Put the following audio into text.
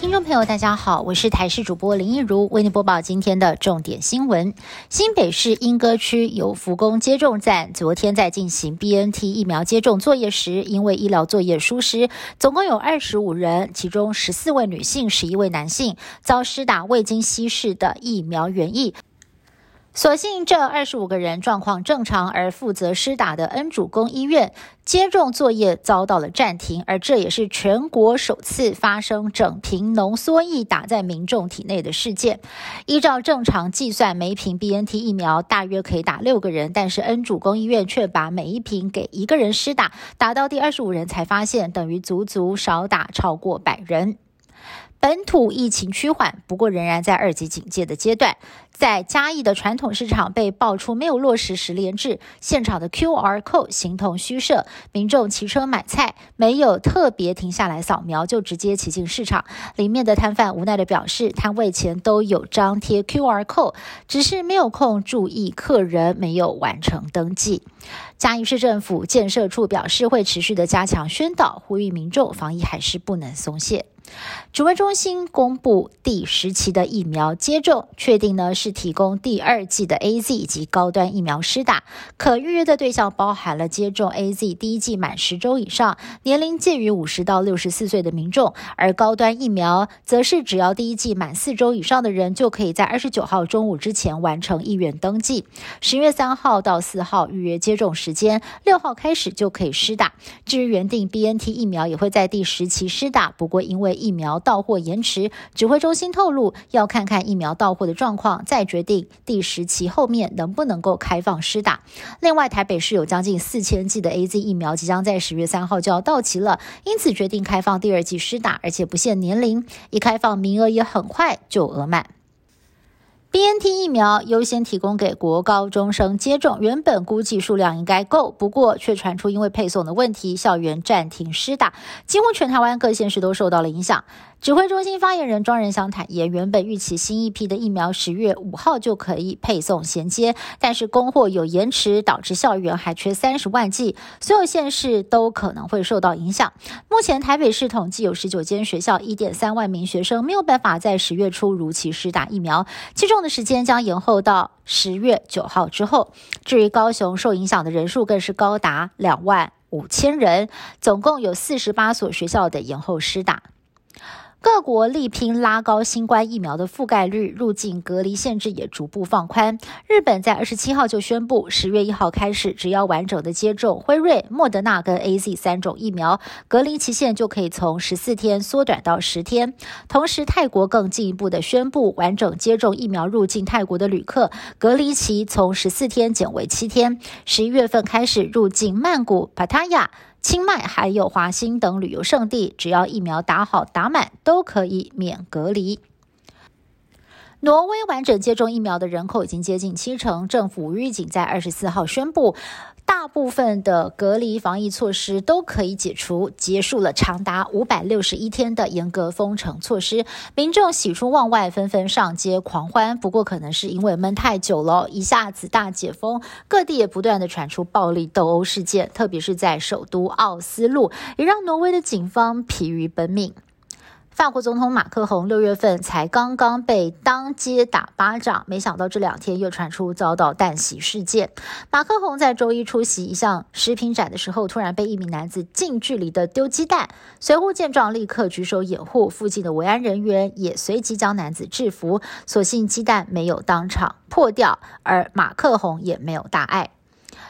听众朋友，大家好，我是台视主播林一如，为您播报今天的重点新闻。新北市莺歌区有福工接种站，昨天在进行 BNT 疫苗接种作业时，因为医疗作业疏失，总共有二十五人，其中十四位女性，十一位男性遭施打未经稀释的疫苗原液。所幸这二十五个人状况正常，而负责施打的恩主公医院接种作业遭到了暂停，而这也是全国首次发生整瓶浓缩液打在民众体内的事件。依照正常计算，每瓶 BNT 疫苗大约可以打六个人，但是恩主公医院却把每一瓶给一个人施打，打到第二十五人才发现，等于足足少打超过百人。本土疫情趋缓，不过仍然在二级警戒的阶段。在嘉义的传统市场被爆出没有落实十连制，现场的 QR code 形同虚设，民众骑车买菜没有特别停下来扫描，就直接骑进市场。里面的摊贩无奈的表示，摊位前都有张贴 QR code，只是没有空注意客人没有完成登记。嘉义市政府建设处表示，会持续的加强宣导，呼吁民众防疫还是不能松懈。指挥中心公布第十期的疫苗接种，确定呢是提供第二剂的 A Z 以及高端疫苗施打，可预约的对象包含了接种 A Z 第一剂满十周以上，年龄介于五十到六十四岁的民众，而高端疫苗则是只要第一剂满四周以上的人，就可以在二十九号中午之前完成意愿登记。十月三号到四号预约接种时间，六号开始就可以施打。至于原定 B N T 疫苗也会在第十期施打，不过因为疫苗到货延迟，指挥中心透露要看看疫苗到货的状况，再决定第十期后面能不能够开放施打。另外，台北市有将近四千剂的 A Z 疫苗即将在十月三号就要到齐了，因此决定开放第二剂施打，而且不限年龄，一开放名额也很快就额满。B N T 疫苗优先提供给国高中生接种，原本估计数量应该够，不过却传出因为配送的问题，校园暂停施打，几乎全台湾各县市都受到了影响。指挥中心发言人庄仁祥坦言，原本预期新一批的疫苗十月五号就可以配送衔接，但是供货有延迟，导致校园还缺三十万剂，所有县市都可能会受到影响。目前台北市统计有十九间学校，一点三万名学生没有办法在十月初如期施打疫苗，接种的时间将延后到十月九号之后。至于高雄受影响的人数更是高达两万五千人，总共有四十八所学校的延后施打。各国力拼拉高新冠疫苗的覆盖率，入境隔离限制也逐步放宽。日本在二十七号就宣布，十月一号开始，只要完整的接种辉瑞、莫德纳跟 A Z 三种疫苗，隔离期限就可以从十四天缩短到十天。同时，泰国更进一步的宣布，完整接种疫苗入境泰国的旅客，隔离期从十四天减为七天。十一月份开始入境曼谷、帕塔亚。清迈还有华兴等旅游胜地，只要疫苗打好打满，都可以免隔离。挪威完整接种疫苗的人口已经接近七成，政府预警在二十四号宣布，大部分的隔离防疫措施都可以解除，结束了长达五百六十一天的严格封城措施。民众喜出望外，纷纷上街狂欢。不过，可能是因为闷太久了，一下子大解封，各地也不断的传出暴力斗殴事件，特别是在首都奥斯陆，也让挪威的警方疲于奔命。法国总统马克宏六月份才刚刚被当街打巴掌，没想到这两天又传出遭到弹袭事件。马克宏在周一出席一项食品展的时候，突然被一名男子近距离的丢鸡蛋，随后见状立刻举手掩护，附近的维安人员也随即将男子制服，所幸鸡蛋没有当场破掉，而马克宏也没有大碍。